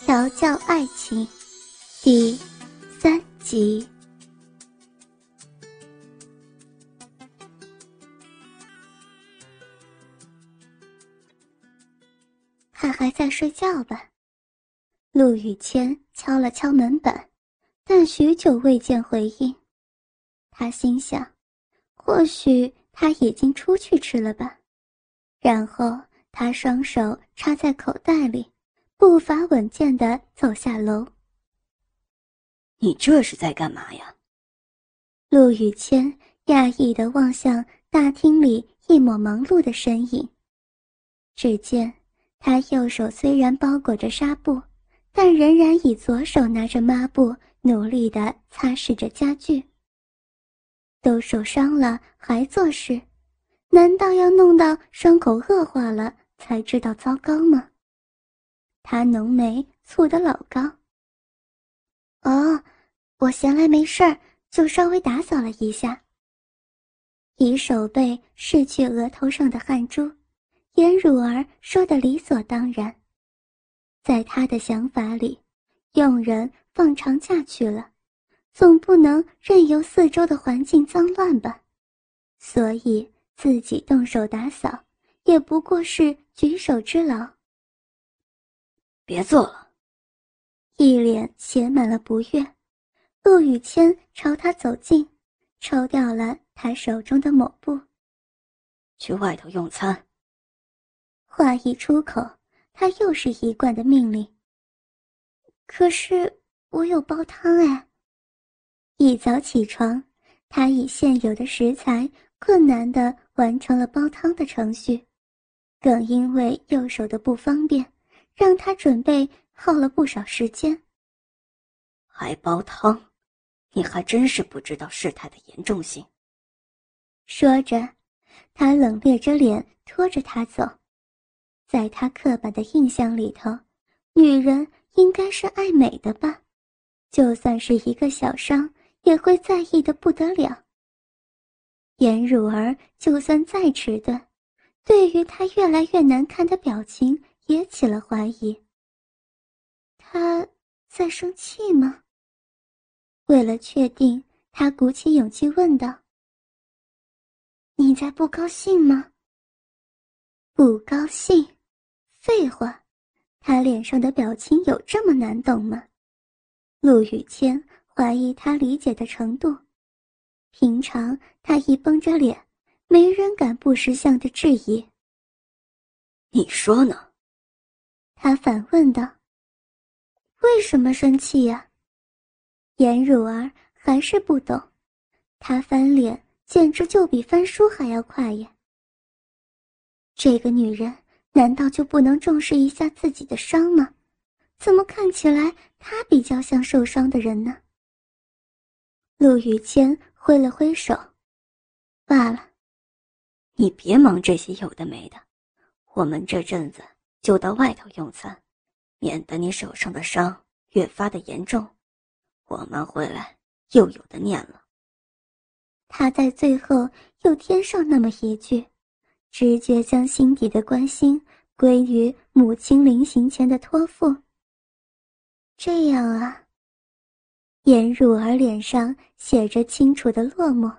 调教爱情，第三集。他还在睡觉吧？陆雨谦敲了敲门板，但许久未见回应。他心想，或许他已经出去吃了吧。然后他双手插在口袋里。步伐稳健的走下楼。你这是在干嘛呀？陆雨谦讶异的望向大厅里一抹忙碌的身影。只见他右手虽然包裹着纱布，但仍然以左手拿着抹布，努力的擦拭着家具。都受伤了还做事，难道要弄到伤口恶化了才知道糟糕吗？他浓眉蹙得老高。哦，我闲来没事儿，就稍微打扫了一下。以手背拭去额头上的汗珠，颜汝儿说的理所当然。在他的想法里，佣人放长假去了，总不能任由四周的环境脏乱吧？所以自己动手打扫，也不过是举手之劳。别做了，一脸写满了不悦。陆雨谦朝他走近，抽掉了他手中的抹布。去外头用餐。话一出口，他又是一贯的命令。可是我有煲汤哎。一早起床，他以现有的食材困难的完成了煲汤的程序，更因为右手的不方便。让他准备耗了不少时间。还煲汤，你还真是不知道事态的严重性。说着，他冷冽着脸拖着他走。在他刻板的印象里头，女人应该是爱美的吧？就算是一个小伤，也会在意的不得了。颜汝儿就算再迟钝，对于他越来越难看的表情。也起了怀疑。他在生气吗？为了确定，他鼓起勇气问道：“你在不高兴吗？”不高兴？废话，他脸上的表情有这么难懂吗？陆雨谦怀疑他理解的程度。平常他一绷着脸，没人敢不识相的质疑。你说呢？他反问道：“为什么生气呀？”颜汝儿还是不懂，他翻脸简直就比翻书还要快呀。这个女人难道就不能重视一下自己的伤吗？怎么看起来她比较像受伤的人呢？陆雨谦挥了挥手：“罢了，你别忙这些有的没的，我们这阵子……”就到外头用餐，免得你手上的伤越发的严重。我们回来又有的念了。他在最后又添上那么一句，直接将心底的关心归于母亲临行前的托付。这样啊，颜汝儿脸上写着清楚的落寞。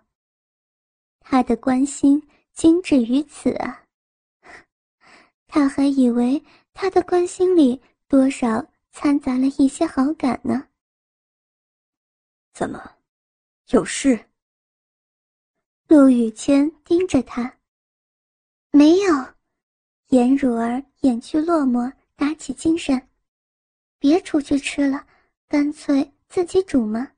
他的关心仅止于此啊。他还以为他的关心里多少掺杂了一些好感呢。怎么，有事？陆雨谦盯着他。没有，颜如儿掩去落寞，打起精神。别出去吃了，干脆自己煮嘛。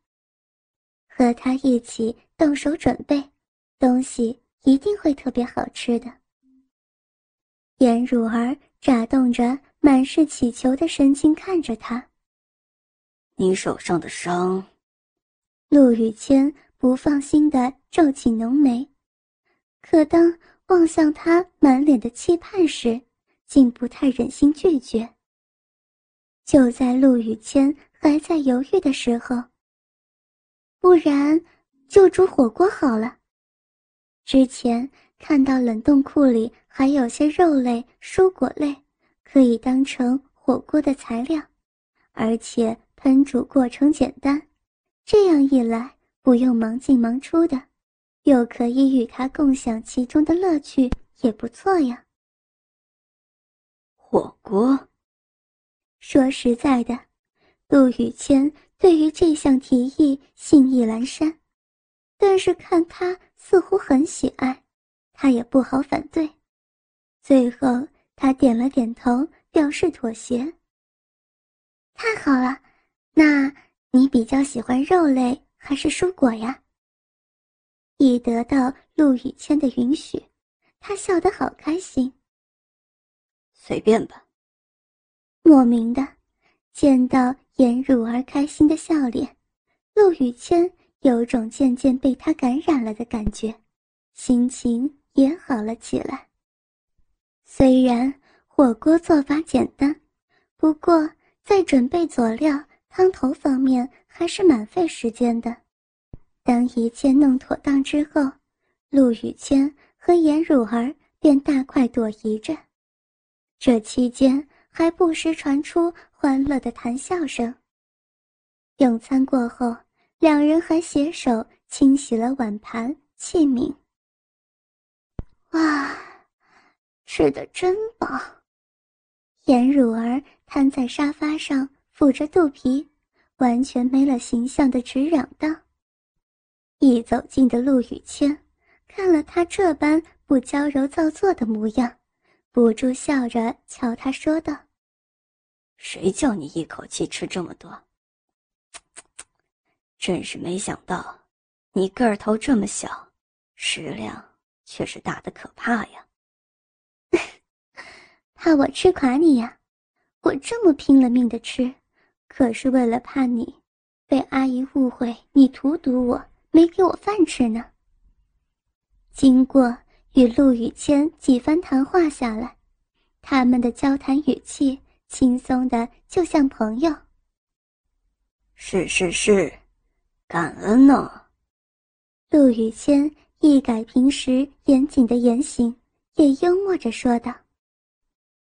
和他一起动手准备，东西一定会特别好吃的。颜汝儿眨动着满是乞求的神情看着他。你手上的伤。陆雨谦不放心的皱起浓眉，可当望向他满脸的期盼时，竟不太忍心拒绝。就在陆雨谦还在犹豫的时候，不然就煮火锅好了。之前。看到冷冻库里还有些肉类、蔬果类，可以当成火锅的材料，而且烹煮过程简单，这样一来不用忙进忙出的，又可以与他共享其中的乐趣，也不错呀。火锅。说实在的，陆雨谦对于这项提议兴意阑珊，但是看他似乎很喜爱，他也不好反对。最后，他点了点头，表示妥协。太好了，那你比较喜欢肉类还是蔬果呀？一得到陆雨谦的允许，他笑得好开心。随便吧。莫名的，见到颜如儿开心的笑脸，陆雨谦有种渐渐被他感染了的感觉，心情也好了起来。虽然火锅做法简单，不过在准备佐料、汤头方面还是蛮费时间的。当一切弄妥当之后，陆雨谦和颜如儿便大快朵颐着。这期间还不时传出欢乐的谈笑声。用餐过后，两人还携手清洗了碗盘器皿。哇！吃的真饱，颜如儿瘫在沙发上，抚着肚皮，完全没了形象的直嚷道：“一走近的陆雨谦，看了他这般不娇柔造作的模样，不住笑着瞧他说道：‘谁叫你一口气吃这么多？真是没想到，你个头这么小，食量却是大的可怕呀！’” 怕我吃垮你呀？我这么拼了命的吃，可是为了怕你被阿姨误会，你荼毒我，没给我饭吃呢。经过与陆雨谦几番谈话下来，他们的交谈语气轻松的就像朋友。是是是，感恩呢。陆雨谦一改平时严谨的言行，也幽默着说道。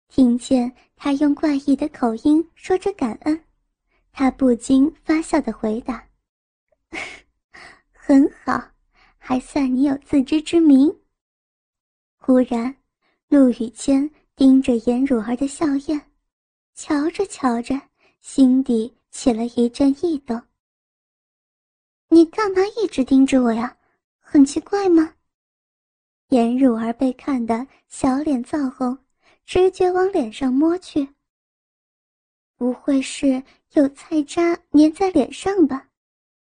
听见他用怪异的口音说着感恩，他不禁发笑的回答：“ 很好，还算你有自知之明。”忽然，陆雨谦盯着颜如儿的笑靥，瞧着瞧着，心底起了一阵异动。“你干嘛一直盯着我呀？很奇怪吗？”颜汝儿被看得小脸燥红。直觉往脸上摸去，不会是有菜渣粘在脸上吧？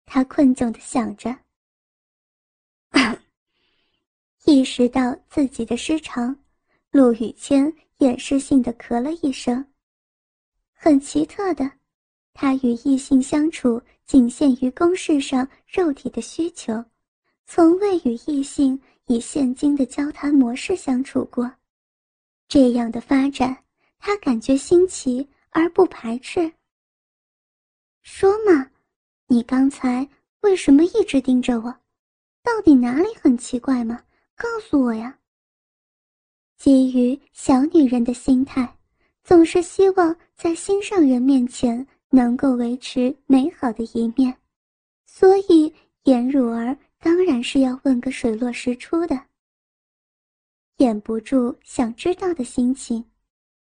他困窘的想着。意识到自己的失常，陆雨谦掩饰性的咳了一声。很奇特的，他与异性相处仅限于公事上肉体的需求，从未与异性以现今的交谈模式相处过。这样的发展，他感觉新奇而不排斥。说嘛，你刚才为什么一直盯着我？到底哪里很奇怪吗？告诉我呀。基于小女人的心态，总是希望在心上人面前能够维持美好的一面，所以颜如儿当然是要问个水落石出的。掩不住想知道的心情，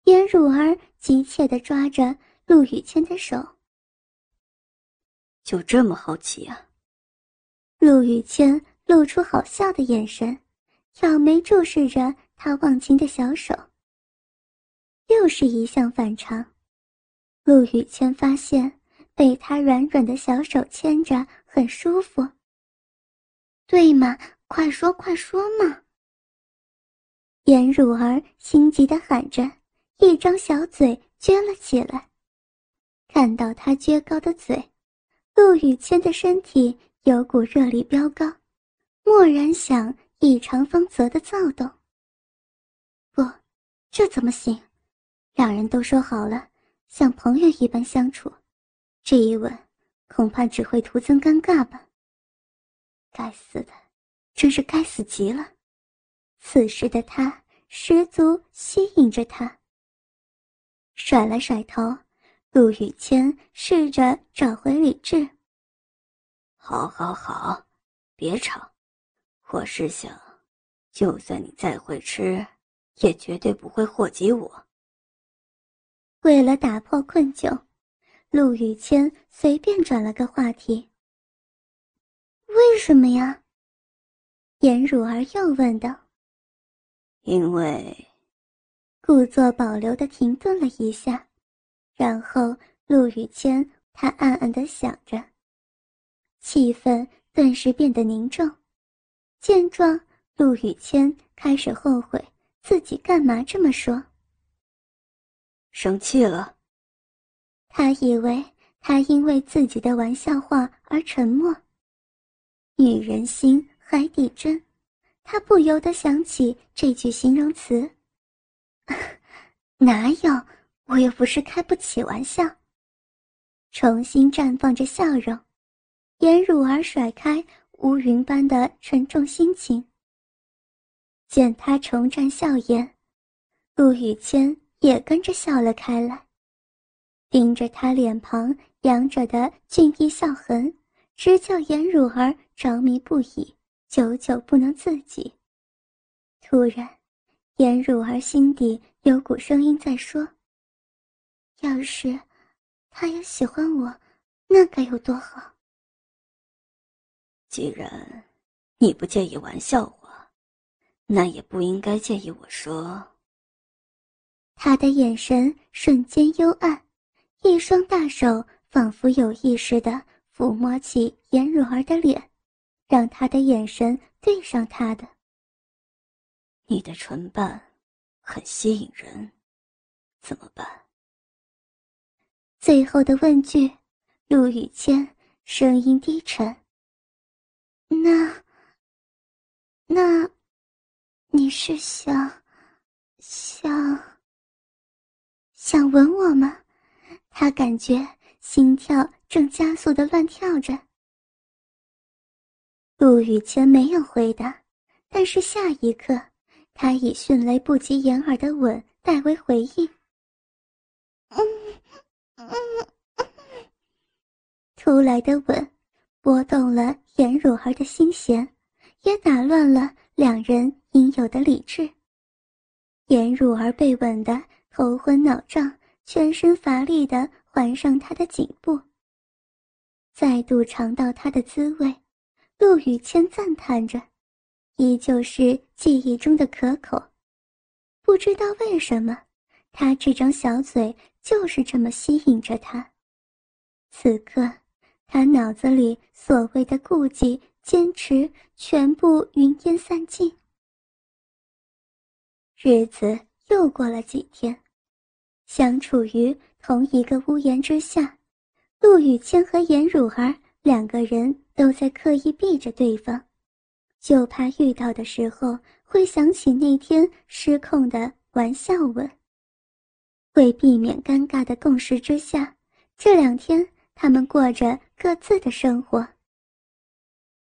颜如儿急切地抓着陆雨谦的手。就这么好奇啊？陆雨谦露出好笑的眼神，挑眉注视着他忘情的小手。又是一项反常，陆雨谦发现被他软软的小手牵着很舒服。对嘛，快说快说嘛！颜如儿心急的喊着，一张小嘴撅了起来。看到他撅高的嘴，陆雨谦的身体有股热力飙高，蓦然想异常丰泽的躁动。不，这怎么行？两人都说好了，像朋友一般相处，这一吻恐怕只会徒增尴尬吧。该死的，真是该死极了。此时的他十足吸引着他。甩了甩头，陆雨谦试着找回理智。好，好，好，别吵。我是想，就算你再会吃，也绝对不会祸及我。为了打破困窘，陆雨谦随便转了个话题。为什么呀？颜汝儿又问道。因为，故作保留的停顿了一下，然后陆雨谦他暗暗的想着。气氛顿时变得凝重。见状，陆雨谦开始后悔自己干嘛这么说。生气了。他以为他因为自己的玩笑话而沉默。女人心，海底针。他不由得想起这句形容词。哪有？我又不是开不起玩笑。重新绽放着笑容。颜汝儿甩开乌云般的沉重心情，见他重绽笑颜，陆雨谦也跟着笑了开来，盯着他脸庞扬着的俊逸笑痕，直叫颜汝儿着迷不已，久久不能自己。突然，颜汝儿心底有股声音在说：“要是他也喜欢我，那该有多好。”既然你不介意玩笑话，那也不应该介意我说。他的眼神瞬间幽暗，一双大手仿佛有意识的抚摸起颜如儿的脸，让他的眼神对上他的。你的唇瓣很吸引人，怎么办？最后的问句，陆雨谦声音低沉。那，那，你是想，想，想吻我吗？他感觉心跳正加速的乱跳着。陆雨谦没有回答，但是下一刻，他以迅雷不及掩耳的吻代为回应。嗯，嗯，突来的吻。拨动了颜汝儿的心弦，也打乱了两人应有的理智。颜汝儿被吻得头昏脑胀，全身乏力的环上他的颈部。再度尝到它的滋味，陆雨谦赞叹着，依旧是记忆中的可口。不知道为什么，他这张小嘴就是这么吸引着他。此刻。他脑子里所谓的顾忌、坚持，全部云烟散尽。日子又过了几天，相处于同一个屋檐之下，陆雨谦和颜汝儿两个人都在刻意避着对方，就怕遇到的时候会想起那天失控的玩笑吻。为避免尴尬的共识之下，这两天。他们过着各自的生活。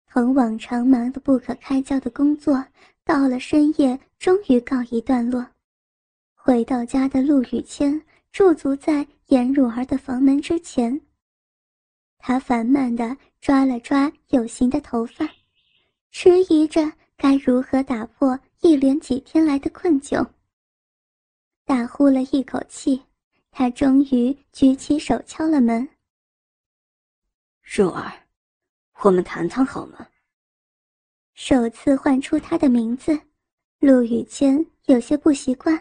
同往常忙得不可开交的工作，到了深夜终于告一段落。回到家的陆雨谦驻足在颜汝儿的房门之前，他烦闷地抓了抓有形的头发，迟疑着该如何打破一连几天来的困窘。大呼了一口气，他终于举起手敲了门。若儿，我们谈谈好吗？首次唤出他的名字，陆雨谦有些不习惯。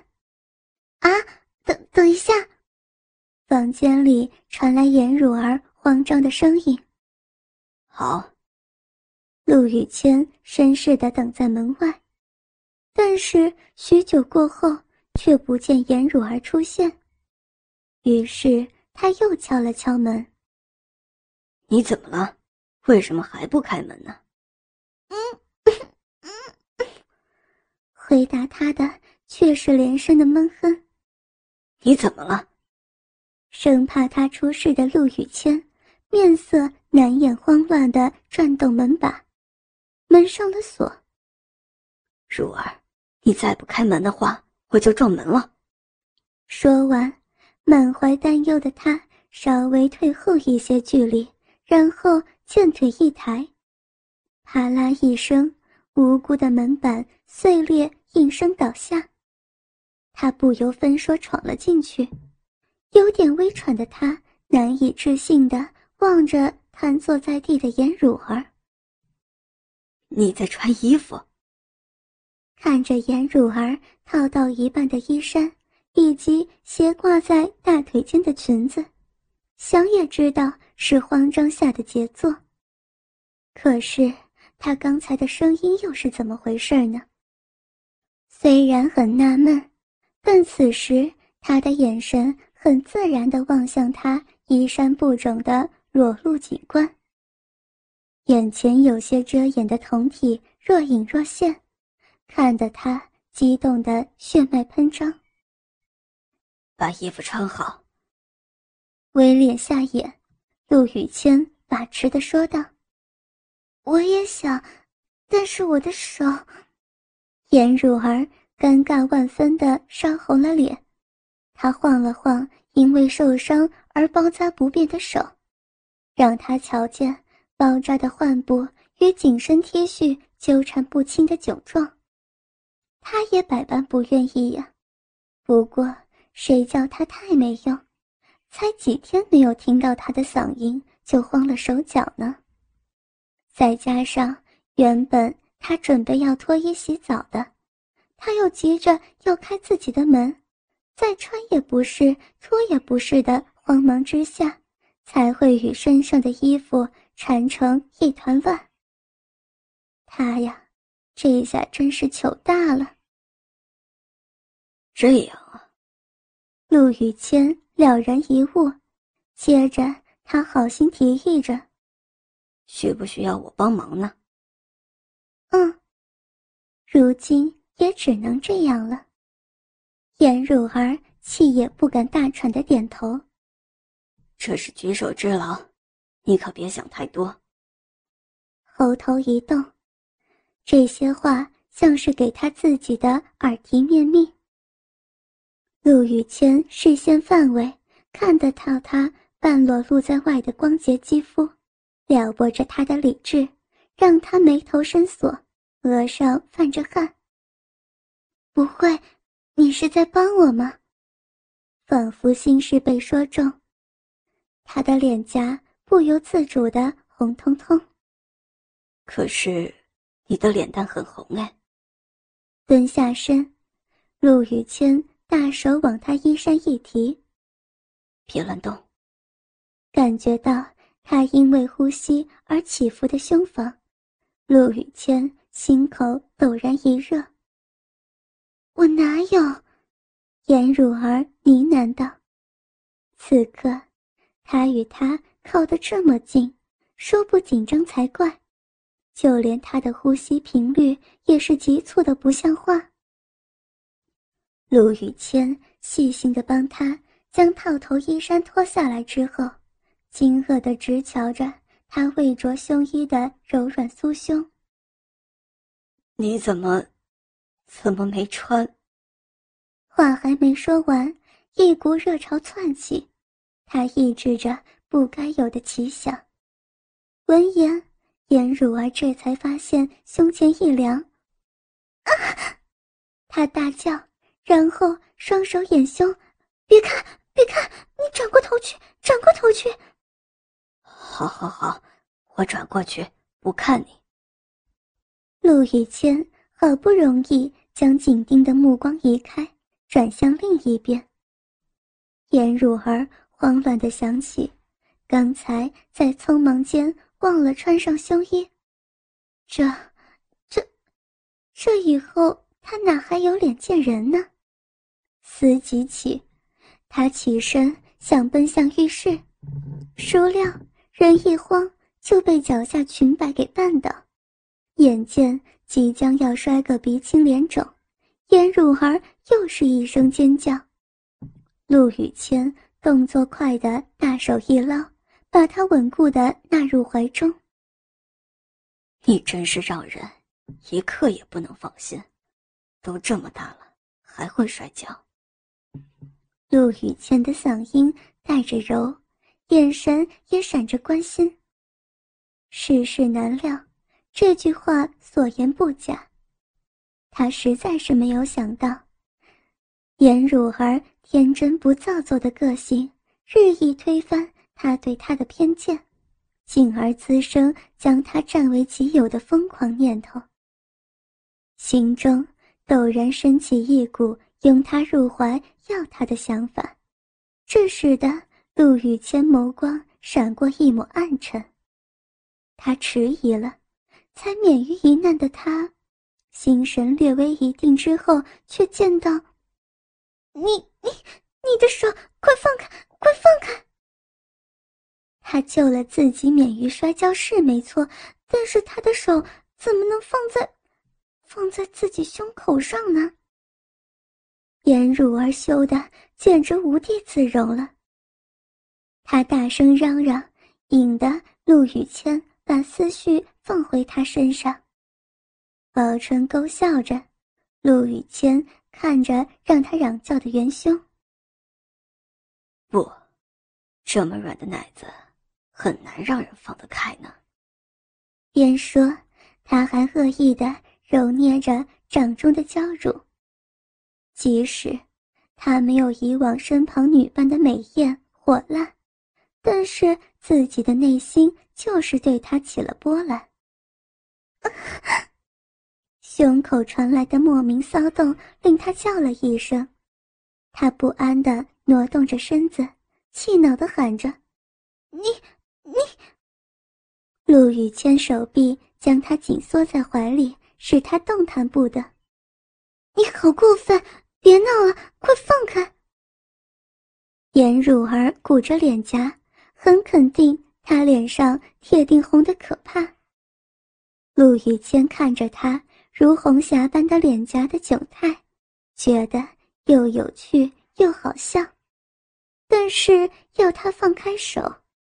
啊，等等一下！房间里传来颜汝儿慌张的声音。好。陆雨谦绅士的等在门外，但是许久过后却不见颜汝儿出现，于是他又敲了敲门。你怎么了？为什么还不开门呢？嗯嗯嗯，回答他的却是连声的闷哼。你怎么了？生怕他出事的陆雨谦面色难掩慌乱的转动门把，门上了锁。如儿，你再不开门的话，我就撞门了。说完，满怀担忧的他。稍微退后一些距离，然后健腿一抬，啪啦一声，无辜的门板碎裂，应声倒下。他不由分说闯了进去，有点微喘的他难以置信的望着瘫坐在地的颜汝儿。你在穿衣服？看着颜汝儿套到一半的衣衫，以及斜挂在大腿间的裙子，想也知道是慌张下的杰作。可是他刚才的声音又是怎么回事呢？虽然很纳闷，但此时他的眼神很自然地望向他衣衫不整的裸露景观，眼前有些遮掩的酮体若隐若现。看得他激动的血脉喷张。把衣服穿好。微敛下眼，陆雨谦把持的说道：“我也想，但是我的手……”颜汝儿尴尬万分的烧红了脸，他晃了晃因为受伤而包扎不便的手，让他瞧见包扎的患部与紧身 T 恤纠缠不清的窘状。他也百般不愿意呀，不过谁叫他太没用，才几天没有听到他的嗓音就慌了手脚呢。再加上原本他准备要脱衣洗澡的，他又急着要开自己的门，再穿也不是，脱也不是的慌忙之下，才会与身上的衣服缠成一团乱。他呀。这下真是糗大了。这样啊，陆雨谦了然一悟，接着他好心提议着：“需不需要我帮忙呢？”“嗯。”如今也只能这样了。颜汝儿气也不敢大喘的点头：“这是举手之劳，你可别想太多。”喉头一动。这些话像是给他自己的耳提面命。陆雨谦视线范围看得到他半裸露在外的光洁肌肤，撩拨着他的理智，让他眉头深锁，额上泛着汗。不会，你是在帮我吗？仿佛心事被说中，他的脸颊不由自主的红彤彤。可是。你的脸蛋很红哎。蹲下身，陆雨谦大手往他衣衫一提，别乱动。感觉到他因为呼吸而起伏的胸膛，陆雨谦心口陡然一热。我哪有？颜汝儿呢喃道。此刻，他与她靠得这么近，说不紧张才怪。就连他的呼吸频率也是急促的不像话。陆雨谦细心的帮他将套头衣衫脱下来之后，惊愕的直瞧着他未着胸衣的柔软酥胸。你怎么，怎么没穿？话还没说完，一股热潮窜起，他抑制着不该有的奇想。闻言。颜汝儿这才发现胸前一凉，啊！他大叫，然后双手掩胸，别看，别看！你转过头去，转过头去。好，好，好，我转过去，不看你。陆雨谦好不容易将紧盯的目光移开，转向另一边。颜汝儿慌乱的想起，刚才在匆忙间。忘了穿上胸衣，这、这、这以后他哪还有脸见人呢？思及起，他起身想奔向浴室，孰料人一慌就被脚下裙摆给绊倒，眼见即将要摔个鼻青脸肿，颜汝儿又是一声尖叫，陆雨谦动作快的大手一捞。把他稳固的纳入怀中。你真是让人一刻也不能放心，都这么大了还会摔跤。陆雨谦的嗓音带着柔，眼神也闪着关心。世事难料，这句话所言不假。他实在是没有想到，颜汝儿天真不造作的个性，日益推翻他对他的偏见，进而滋生将他占为己有的疯狂念头。心中陡然升起一股拥他入怀、要他的想法，这使得陆羽谦眸光闪过一抹暗沉。他迟疑了，才免于一难的他。心神略微一定之后，却见到你，你，你的手，快放开，快放开！他救了自己免于摔跤是没错，但是他的手怎么能放在，放在自己胸口上呢？颜如儿羞得简直无地自容了。他大声嚷嚷，引得陆雨谦把思绪放回他身上。宝春勾笑着，陆雨谦看着让他嚷叫的元凶。不，这么软的奶子，很难让人放得开呢。边说，他还恶意的揉捏着掌中的娇乳。即使他没有以往身旁女伴的美艳火辣，但是自己的内心就是对他起了波澜。胸口传来的莫名骚动令他叫了一声，他不安地挪动着身子，气恼地喊着：“你你！”陆羽谦手臂将他紧缩在怀里，使他动弹不得。“你好过分！别闹了，快放开！”颜汝儿鼓着脸颊，很肯定他脸上铁定红的可怕。陆羽谦看着他。如红霞般的脸颊的窘态，觉得又有趣又好笑，但是要他放开手，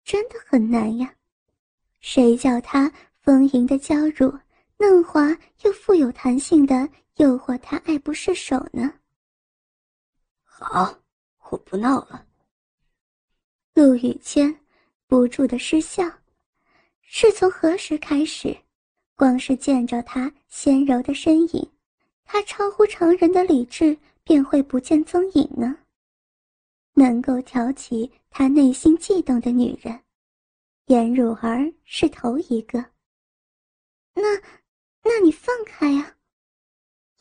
真的很难呀。谁叫他丰盈的娇乳、嫩滑又富有弹性的诱惑他爱不释手呢？好，我不闹了。陆雨谦不住的失笑，是从何时开始？光是见着他纤柔的身影，他超乎常人的理智便会不见踪影呢。能够挑起他内心悸动的女人，颜汝儿是头一个。那，那你放开呀！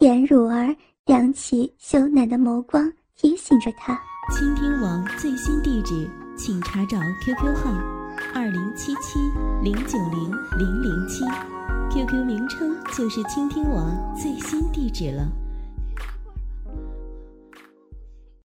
颜汝儿扬起羞赧的眸光，提醒着他。倾听网最新地址，请查找 QQ 号：二零七七零九零零零七。QQ 名称就是倾听网最新地址了。